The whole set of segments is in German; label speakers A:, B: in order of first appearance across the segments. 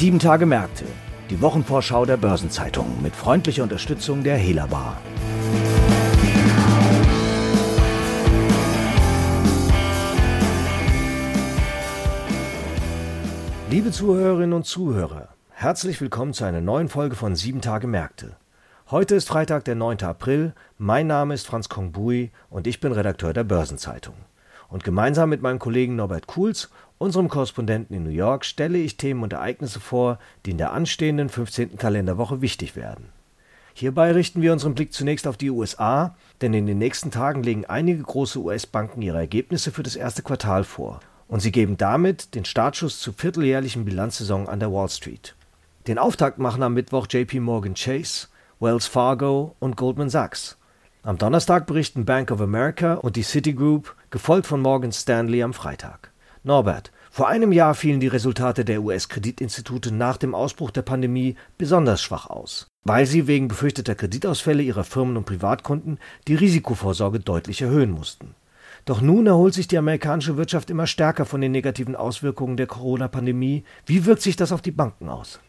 A: Sieben Tage Märkte, die Wochenvorschau der Börsenzeitung mit freundlicher Unterstützung der Hela Bar. Liebe Zuhörerinnen und Zuhörer, herzlich willkommen zu einer neuen Folge von Sieben Tage Märkte. Heute ist Freitag, der 9. April. Mein Name ist Franz Kongbui und ich bin Redakteur der Börsenzeitung. Und gemeinsam mit meinem Kollegen Norbert Kuhls Unserem Korrespondenten in New York stelle ich Themen und Ereignisse vor, die in der anstehenden 15. Kalenderwoche wichtig werden. Hierbei richten wir unseren Blick zunächst auf die USA, denn in den nächsten Tagen legen einige große US-Banken ihre Ergebnisse für das erste Quartal vor. Und sie geben damit den Startschuss zur vierteljährlichen Bilanzsaison an der Wall Street. Den Auftakt machen am Mittwoch JP Morgan Chase, Wells Fargo und Goldman Sachs. Am Donnerstag berichten Bank of America und die Citigroup, gefolgt von Morgan Stanley am Freitag. Norbert, vor einem Jahr fielen die Resultate der US-Kreditinstitute nach dem Ausbruch der Pandemie besonders schwach aus, weil sie wegen befürchteter Kreditausfälle ihrer Firmen und Privatkunden die Risikovorsorge deutlich erhöhen mussten. Doch nun erholt sich die amerikanische Wirtschaft immer stärker von den negativen Auswirkungen der Corona-Pandemie. Wie wirkt sich das auf die Banken aus?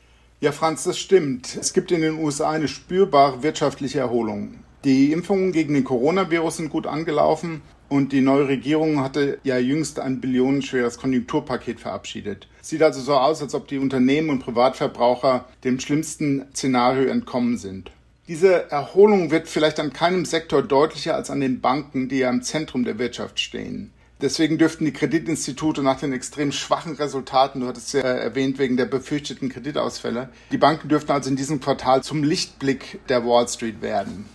B: Ja, Franz, das stimmt. Es gibt in den USA eine spürbare wirtschaftliche Erholung. Die Impfungen gegen den Coronavirus sind gut angelaufen und die neue Regierung hatte ja jüngst ein billionenschweres Konjunkturpaket verabschiedet. Sieht also so aus, als ob die Unternehmen und Privatverbraucher dem schlimmsten Szenario entkommen sind. Diese Erholung wird vielleicht an keinem Sektor deutlicher als an den Banken, die ja im Zentrum der Wirtschaft stehen. Deswegen dürften die Kreditinstitute nach den extrem schwachen Resultaten, du hattest ja erwähnt, wegen der befürchteten Kreditausfälle, die Banken dürften also in diesem Quartal zum Lichtblick der Wall Street werden.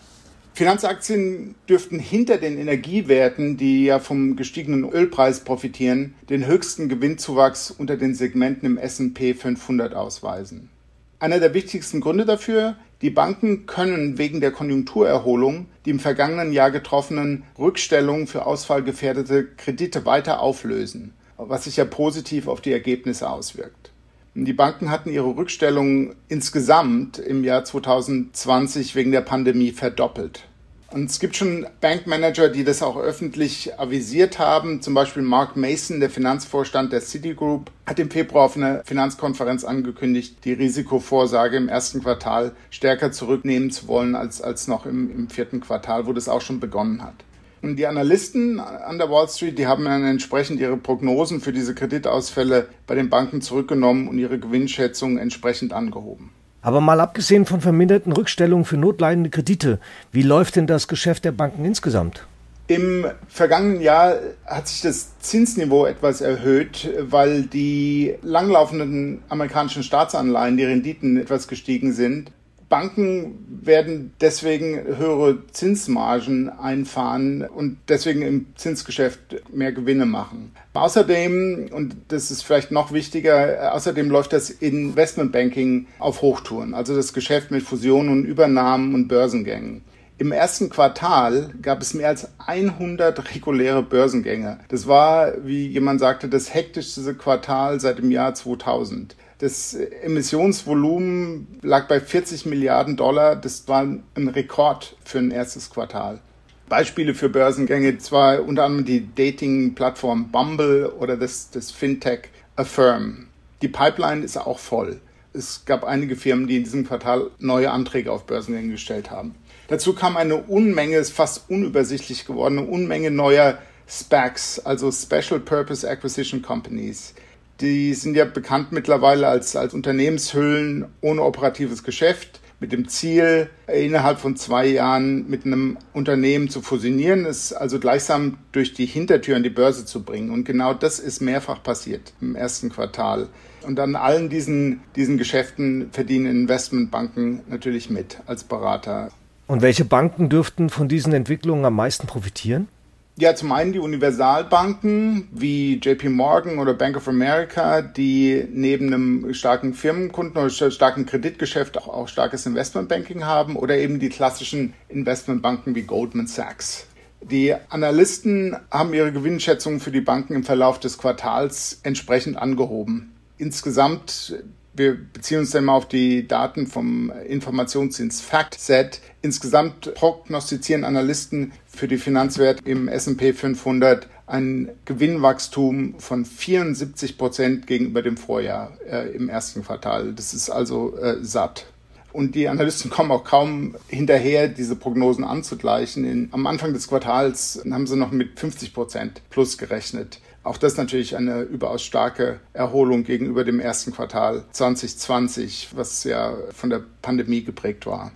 B: Finanzaktien dürften hinter den Energiewerten, die ja vom gestiegenen Ölpreis profitieren, den höchsten Gewinnzuwachs unter den Segmenten im S&P 500 ausweisen. Einer der wichtigsten Gründe dafür, die Banken können wegen der Konjunkturerholung die im vergangenen Jahr getroffenen Rückstellungen für ausfallgefährdete Kredite weiter auflösen, was sich ja positiv auf die Ergebnisse auswirkt. Die Banken hatten ihre Rückstellungen insgesamt im Jahr 2020 wegen der Pandemie verdoppelt. Und es gibt schon Bankmanager, die das auch öffentlich avisiert haben. Zum Beispiel Mark Mason, der Finanzvorstand der Citigroup, hat im Februar auf einer Finanzkonferenz angekündigt, die Risikovorsage im ersten Quartal stärker zurücknehmen zu wollen als, als noch im, im vierten Quartal, wo das auch schon begonnen hat. Und die Analysten an der Wall Street, die haben dann entsprechend ihre Prognosen für diese Kreditausfälle bei den Banken zurückgenommen und ihre Gewinnschätzungen entsprechend angehoben.
A: Aber mal abgesehen von verminderten Rückstellungen für notleidende Kredite, wie läuft denn das Geschäft der Banken insgesamt?
B: Im vergangenen Jahr hat sich das Zinsniveau etwas erhöht, weil die langlaufenden amerikanischen Staatsanleihen, die Renditen etwas gestiegen sind. Banken werden deswegen höhere Zinsmargen einfahren und deswegen im Zinsgeschäft mehr Gewinne machen. Außerdem, und das ist vielleicht noch wichtiger, außerdem läuft das Investmentbanking auf Hochtouren, also das Geschäft mit Fusionen und Übernahmen und Börsengängen. Im ersten Quartal gab es mehr als 100 reguläre Börsengänge. Das war, wie jemand sagte, das hektischste Quartal seit dem Jahr 2000. Das Emissionsvolumen lag bei 40 Milliarden Dollar. Das war ein Rekord für ein erstes Quartal. Beispiele für Börsengänge, zwar unter anderem die Dating-Plattform Bumble oder das, das Fintech Affirm. Die Pipeline ist auch voll. Es gab einige Firmen, die in diesem Quartal neue Anträge auf Börsengänge gestellt haben. Dazu kam eine Unmenge, ist fast unübersichtlich geworden, eine Unmenge neuer SPACs, also Special Purpose Acquisition Companies. Die sind ja bekannt mittlerweile als, als Unternehmenshüllen ohne operatives Geschäft mit dem Ziel, innerhalb von zwei Jahren mit einem Unternehmen zu fusionieren, es also gleichsam durch die Hintertür an die Börse zu bringen. Und genau das ist mehrfach passiert im ersten Quartal. Und an allen diesen, diesen Geschäften verdienen Investmentbanken natürlich mit als Berater.
A: Und welche Banken dürften von diesen Entwicklungen am meisten profitieren?
B: Ja, zum einen die Universalbanken wie JP Morgan oder Bank of America, die neben einem starken Firmenkunden oder starken Kreditgeschäft auch, auch starkes Investmentbanking haben oder eben die klassischen Investmentbanken wie Goldman Sachs. Die Analysten haben ihre Gewinnschätzungen für die Banken im Verlauf des Quartals entsprechend angehoben. Insgesamt wir beziehen uns dann mal auf die Daten vom Informationsdienst FactSet. Insgesamt prognostizieren Analysten für die Finanzwerte im S&P 500 ein Gewinnwachstum von 74 Prozent gegenüber dem Vorjahr äh, im ersten Quartal. Das ist also äh, satt. Und die Analysten kommen auch kaum hinterher, diese Prognosen anzugleichen. In, am Anfang des Quartals haben sie noch mit 50 Prozent plus gerechnet. Auch das natürlich eine überaus starke Erholung gegenüber dem ersten Quartal 2020, was ja von der Pandemie geprägt war.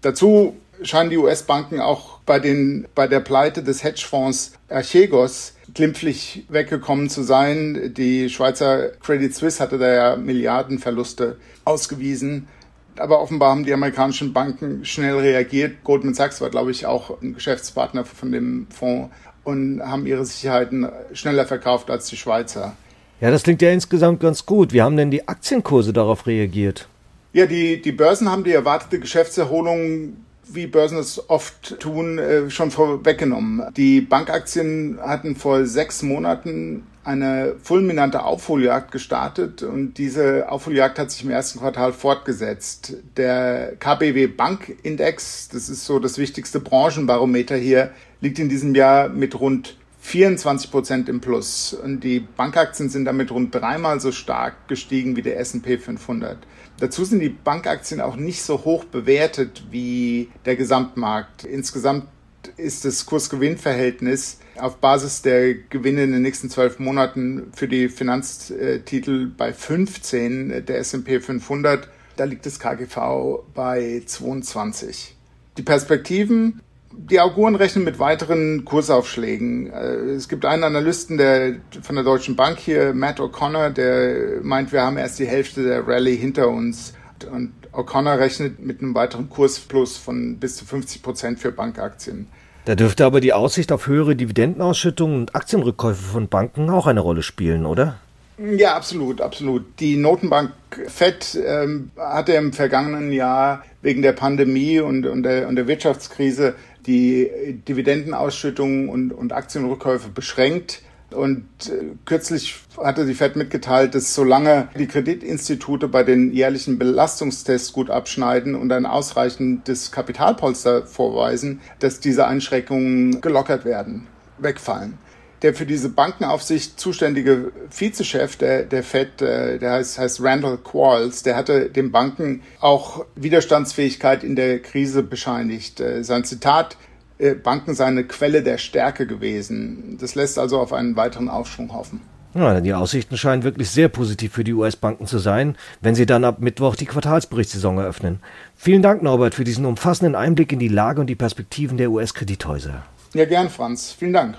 B: Dazu scheinen die US-Banken auch bei, den, bei der Pleite des Hedgefonds Archegos glimpflich weggekommen zu sein. Die Schweizer Credit Suisse hatte da ja Milliardenverluste ausgewiesen. Aber offenbar haben die amerikanischen Banken schnell reagiert. Goldman Sachs war, glaube ich, auch ein Geschäftspartner von dem Fonds und haben ihre Sicherheiten schneller verkauft als die Schweizer.
A: Ja, das klingt ja insgesamt ganz gut. Wie haben denn die Aktienkurse darauf reagiert?
B: Ja, die, die Börsen haben die erwartete Geschäftserholung wie Börsen es oft tun, äh, schon vorweggenommen. Die Bankaktien hatten vor sechs Monaten eine fulminante Aufholjagd gestartet und diese Aufholjagd hat sich im ersten Quartal fortgesetzt. Der KBW Bankindex, das ist so das wichtigste Branchenbarometer hier, liegt in diesem Jahr mit rund 24 Prozent im Plus. Und die Bankaktien sind damit rund dreimal so stark gestiegen wie der S&P 500. Dazu sind die Bankaktien auch nicht so hoch bewertet wie der Gesamtmarkt. Insgesamt ist das Kurs-Gewinn-Verhältnis auf Basis der Gewinne in den nächsten zwölf Monaten für die Finanztitel bei 15 der S&P 500. Da liegt das KGV bei 22. Die Perspektiven die Auguren rechnen mit weiteren Kursaufschlägen. Äh, es gibt einen Analysten der, von der Deutschen Bank hier, Matt O'Connor, der meint, wir haben erst die Hälfte der Rallye hinter uns. Und O'Connor rechnet mit einem weiteren Kursplus von bis zu 50 Prozent für Bankaktien.
A: Da dürfte aber die Aussicht auf höhere Dividendenausschüttungen und Aktienrückkäufe von Banken auch eine Rolle spielen, oder?
B: Ja, absolut, absolut. Die Notenbank FED ähm, hatte im vergangenen Jahr wegen der Pandemie und, und, der, und der Wirtschaftskrise die Dividendenausschüttungen und, und Aktienrückkäufe beschränkt. Und äh, kürzlich hatte die Fed mitgeteilt, dass solange die Kreditinstitute bei den jährlichen Belastungstests gut abschneiden und ein ausreichendes Kapitalpolster vorweisen, dass diese Einschränkungen gelockert werden, wegfallen der für diese Bankenaufsicht zuständige Vizechef der, der Fed, äh, der heißt, heißt Randall Quarles, der hatte den Banken auch Widerstandsfähigkeit in der Krise bescheinigt. Äh, sein Zitat, äh, Banken seien eine Quelle der Stärke gewesen. Das lässt also auf einen weiteren Aufschwung hoffen.
A: Ja, die Aussichten scheinen wirklich sehr positiv für die US-Banken zu sein, wenn sie dann ab Mittwoch die Quartalsberichtssaison eröffnen. Vielen Dank, Norbert, für diesen umfassenden Einblick in die Lage und die Perspektiven der US-Kredithäuser.
B: Ja, gern, Franz. Vielen Dank.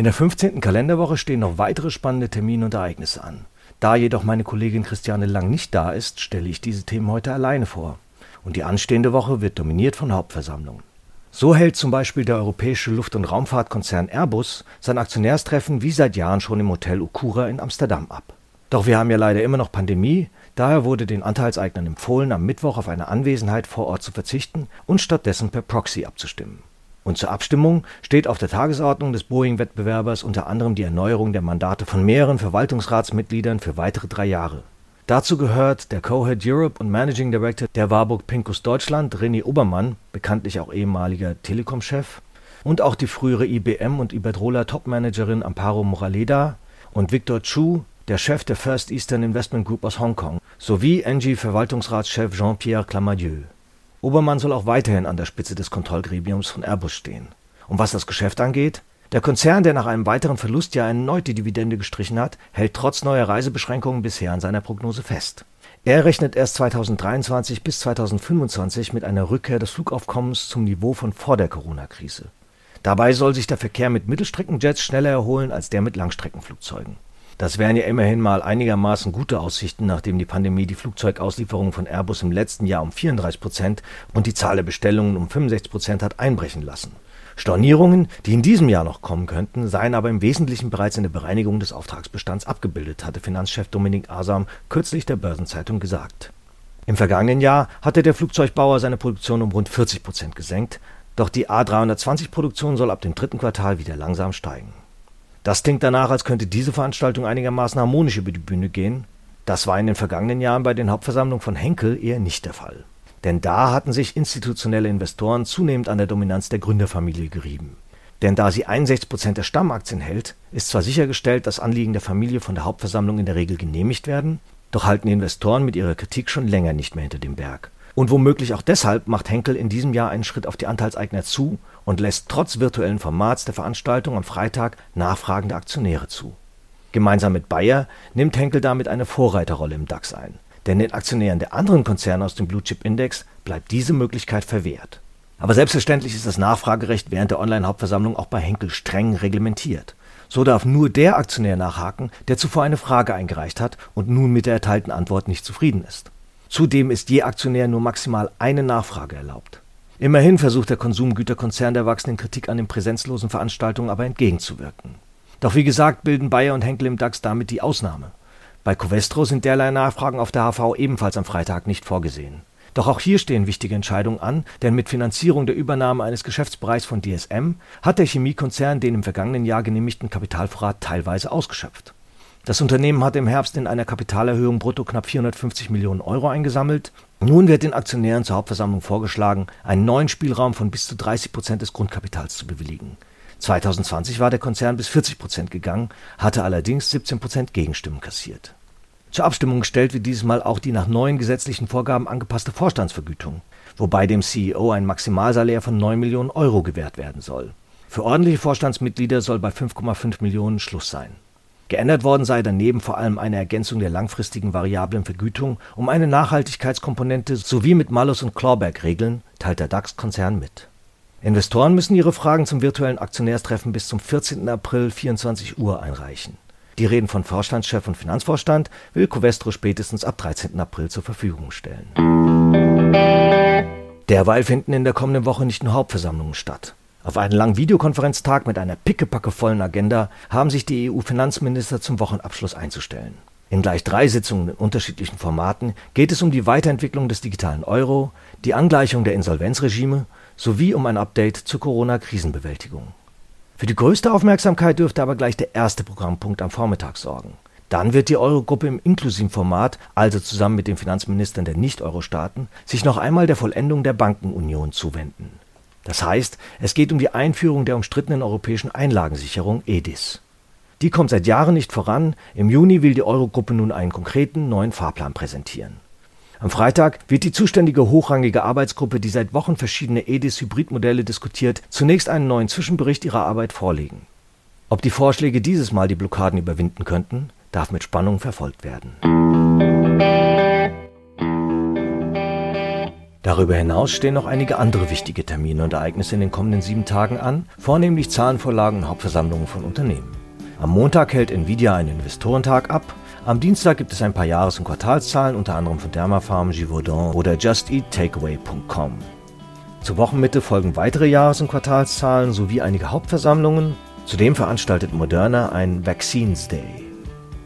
A: In der 15. Kalenderwoche stehen noch weitere spannende Termine und Ereignisse an. Da jedoch meine Kollegin Christiane Lang nicht da ist, stelle ich diese Themen heute alleine vor. Und die anstehende Woche wird dominiert von Hauptversammlungen. So hält zum Beispiel der europäische Luft- und Raumfahrtkonzern Airbus sein Aktionärstreffen wie seit Jahren schon im Hotel Ukura in Amsterdam ab. Doch wir haben ja leider immer noch Pandemie, daher wurde den Anteilseignern empfohlen, am Mittwoch auf eine Anwesenheit vor Ort zu verzichten und stattdessen per Proxy abzustimmen. Und zur Abstimmung steht auf der Tagesordnung des Boeing-Wettbewerbers unter anderem die Erneuerung der Mandate von mehreren Verwaltungsratsmitgliedern für weitere drei Jahre. Dazu gehört der Co-Head Europe und Managing Director der Warburg Pincus Deutschland, René Obermann, bekanntlich auch ehemaliger Telekom-Chef, und auch die frühere IBM und Iberdrola Topmanagerin Amparo Moraleda und Victor Chu, der Chef der First Eastern Investment Group aus Hongkong, sowie Engie Verwaltungsratschef Jean-Pierre Clamadieu. Obermann soll auch weiterhin an der Spitze des Kontrollgremiums von Airbus stehen. Und was das Geschäft angeht, der Konzern, der nach einem weiteren Verlustjahr erneut die Dividende gestrichen hat, hält trotz neuer Reisebeschränkungen bisher an seiner Prognose fest. Er rechnet erst 2023 bis 2025 mit einer Rückkehr des Flugaufkommens zum Niveau von vor der Corona-Krise. Dabei soll sich der Verkehr mit Mittelstreckenjets schneller erholen als der mit Langstreckenflugzeugen. Das wären ja immerhin mal einigermaßen gute Aussichten, nachdem die Pandemie die Flugzeugauslieferungen von Airbus im letzten Jahr um 34 Prozent und die Zahl der Bestellungen um 65 Prozent hat einbrechen lassen. Stornierungen, die in diesem Jahr noch kommen könnten, seien aber im Wesentlichen bereits in der Bereinigung des Auftragsbestands abgebildet, hatte Finanzchef Dominik Asam kürzlich der Börsenzeitung gesagt. Im vergangenen Jahr hatte der Flugzeugbauer seine Produktion um rund 40 Prozent gesenkt, doch die A320-Produktion soll ab dem dritten Quartal wieder langsam steigen. Das klingt danach, als könnte diese Veranstaltung einigermaßen harmonisch über die Bühne gehen. Das war in den vergangenen Jahren bei den Hauptversammlungen von Henkel eher nicht der Fall. Denn da hatten sich institutionelle Investoren zunehmend an der Dominanz der Gründerfamilie gerieben. Denn da sie 61 Prozent der Stammaktien hält, ist zwar sichergestellt, dass Anliegen der Familie von der Hauptversammlung in der Regel genehmigt werden, doch halten Investoren mit ihrer Kritik schon länger nicht mehr hinter dem Berg. Und womöglich auch deshalb macht Henkel in diesem Jahr einen Schritt auf die Anteilseigner zu und lässt trotz virtuellen Formats der Veranstaltung am Freitag nachfragende Aktionäre zu. Gemeinsam mit Bayer nimmt Henkel damit eine Vorreiterrolle im DAX ein. Denn den Aktionären der anderen Konzerne aus dem Blue Chip Index bleibt diese Möglichkeit verwehrt. Aber selbstverständlich ist das Nachfragerecht während der Online-Hauptversammlung auch bei Henkel streng reglementiert. So darf nur der Aktionär nachhaken, der zuvor eine Frage eingereicht hat und nun mit der erteilten Antwort nicht zufrieden ist. Zudem ist je Aktionär nur maximal eine Nachfrage erlaubt. Immerhin versucht der Konsumgüterkonzern der wachsenden Kritik an den präsenzlosen Veranstaltungen aber entgegenzuwirken. Doch wie gesagt bilden Bayer und Henkel im DAX damit die Ausnahme. Bei Covestro sind derlei Nachfragen auf der HV ebenfalls am Freitag nicht vorgesehen. Doch auch hier stehen wichtige Entscheidungen an, denn mit Finanzierung der Übernahme eines Geschäftsbereichs von DSM hat der Chemiekonzern den im vergangenen Jahr genehmigten Kapitalvorrat teilweise ausgeschöpft. Das Unternehmen hat im Herbst in einer Kapitalerhöhung brutto knapp 450 Millionen Euro eingesammelt. Nun wird den Aktionären zur Hauptversammlung vorgeschlagen, einen neuen Spielraum von bis zu 30 Prozent des Grundkapitals zu bewilligen. 2020 war der Konzern bis 40 Prozent gegangen, hatte allerdings 17 Prozent Gegenstimmen kassiert. Zur Abstimmung gestellt wird dieses Mal auch die nach neuen gesetzlichen Vorgaben angepasste Vorstandsvergütung, wobei dem CEO ein Maximalsalär von 9 Millionen Euro gewährt werden soll. Für ordentliche Vorstandsmitglieder soll bei 5,5 Millionen Schluss sein. Geändert worden sei daneben vor allem eine Ergänzung der langfristigen variablen Vergütung um eine Nachhaltigkeitskomponente sowie mit Malus- und Clawback-Regeln, teilt der DAX-Konzern mit. Investoren müssen ihre Fragen zum virtuellen Aktionärstreffen bis zum 14. April 24 Uhr einreichen. Die Reden von Vorstandschef und Finanzvorstand will Covestro spätestens ab 13. April zur Verfügung stellen. Derweil finden in der kommenden Woche nicht nur Hauptversammlungen statt. Auf einen langen Videokonferenztag mit einer pickepackevollen Agenda haben sich die EU-Finanzminister zum Wochenabschluss einzustellen. In gleich drei Sitzungen in unterschiedlichen Formaten geht es um die Weiterentwicklung des digitalen Euro, die Angleichung der Insolvenzregime sowie um ein Update zur Corona-Krisenbewältigung. Für die größte Aufmerksamkeit dürfte aber gleich der erste Programmpunkt am Vormittag sorgen. Dann wird die Eurogruppe im inklusiven Format, also zusammen mit den Finanzministern der Nicht-Euro-Staaten, sich noch einmal der Vollendung der Bankenunion zuwenden. Das heißt, es geht um die Einführung der umstrittenen europäischen Einlagensicherung EDIS. Die kommt seit Jahren nicht voran. Im Juni will die Eurogruppe nun einen konkreten neuen Fahrplan präsentieren. Am Freitag wird die zuständige hochrangige Arbeitsgruppe, die seit Wochen verschiedene EDIS-Hybridmodelle diskutiert, zunächst einen neuen Zwischenbericht ihrer Arbeit vorlegen. Ob die Vorschläge dieses Mal die Blockaden überwinden könnten, darf mit Spannung verfolgt werden. Darüber hinaus stehen noch einige andere wichtige Termine und Ereignisse in den kommenden sieben Tagen an, vornehmlich Zahlenvorlagen und Hauptversammlungen von Unternehmen. Am Montag hält Nvidia einen Investorentag ab am Dienstag gibt es ein paar Jahres- und Quartalszahlen, unter anderem von Dermafarm, Givaudan oder JustEatTakeaway.com. Zur Wochenmitte folgen weitere Jahres- und Quartalszahlen sowie einige Hauptversammlungen. Zudem veranstaltet Moderna ein Vaccines Day.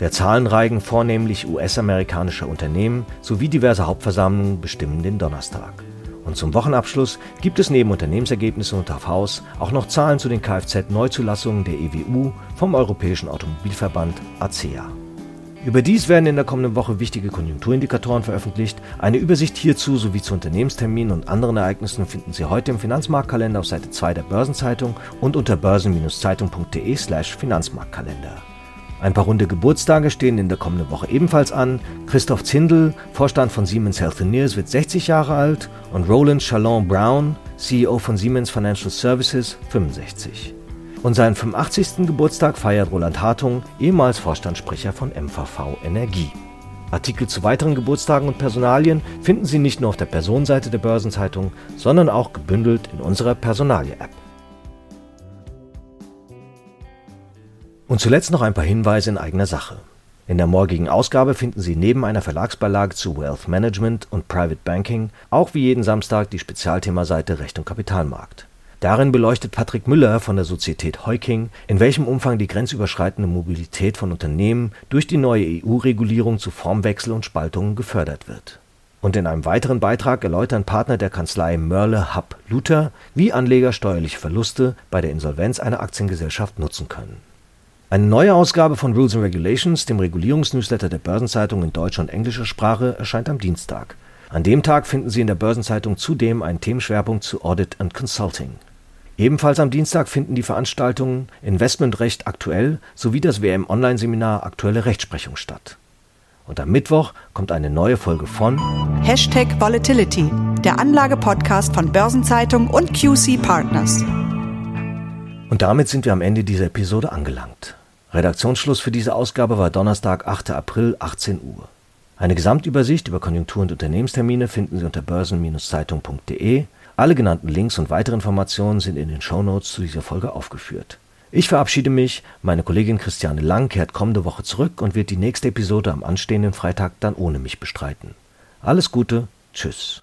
A: Der Zahlenreigen vornehmlich US-amerikanischer Unternehmen sowie diverse Hauptversammlungen bestimmen den Donnerstag. Und zum Wochenabschluss gibt es neben Unternehmensergebnissen und Haus auch noch Zahlen zu den Kfz-Neuzulassungen der EWU vom Europäischen Automobilverband ACEA. Überdies werden in der kommenden Woche wichtige Konjunkturindikatoren veröffentlicht. Eine Übersicht hierzu sowie zu Unternehmensterminen und anderen Ereignissen finden Sie heute im Finanzmarktkalender auf Seite 2 der Börsenzeitung und unter börsen-zeitung.de/slash Finanzmarktkalender. Ein paar runde Geburtstage stehen in der kommenden Woche ebenfalls an. Christoph Zindel, Vorstand von Siemens Healthineers, wird 60 Jahre alt und Roland Chalon Brown, CEO von Siemens Financial Services, 65. Und seinen 85. Geburtstag feiert Roland Hartung, ehemals Vorstandssprecher von MVV Energie. Artikel zu weiteren Geburtstagen und Personalien finden Sie nicht nur auf der Personenseite der Börsenzeitung, sondern auch gebündelt in unserer Personalie-App. Und zuletzt noch ein paar Hinweise in eigener Sache. In der morgigen Ausgabe finden Sie neben einer Verlagsbeilage zu Wealth Management und Private Banking auch wie jeden Samstag die Spezialthemaseite Recht und Kapitalmarkt. Darin beleuchtet Patrick Müller von der Sozietät Heuking, in welchem Umfang die grenzüberschreitende Mobilität von Unternehmen durch die neue EU-Regulierung zu Formwechsel und Spaltungen gefördert wird. Und in einem weiteren Beitrag erläutern Partner der Kanzlei Mörle Hub Luther, wie Anleger steuerliche Verluste bei der Insolvenz einer Aktiengesellschaft nutzen können. Eine neue Ausgabe von Rules and Regulations, dem Regulierungsnewsletter der Börsenzeitung in deutscher und englischer Sprache, erscheint am Dienstag. An dem Tag finden Sie in der Börsenzeitung zudem einen Themenschwerpunkt zu Audit and Consulting. Ebenfalls am Dienstag finden die Veranstaltungen Investmentrecht aktuell sowie das WM-Online-Seminar Aktuelle Rechtsprechung statt. Und am Mittwoch kommt eine neue Folge von
C: Hashtag Volatility, der Anlage-Podcast von Börsenzeitung und QC Partners.
A: Und damit sind wir am Ende dieser Episode angelangt. Redaktionsschluss für diese Ausgabe war Donnerstag, 8. April, 18 Uhr. Eine Gesamtübersicht über Konjunktur- und Unternehmenstermine finden Sie unter börsen-zeitung.de. Alle genannten Links und weitere Informationen sind in den Shownotes zu dieser Folge aufgeführt. Ich verabschiede mich, meine Kollegin Christiane Lang kehrt kommende Woche zurück und wird die nächste Episode am anstehenden Freitag dann ohne mich bestreiten. Alles Gute, tschüss.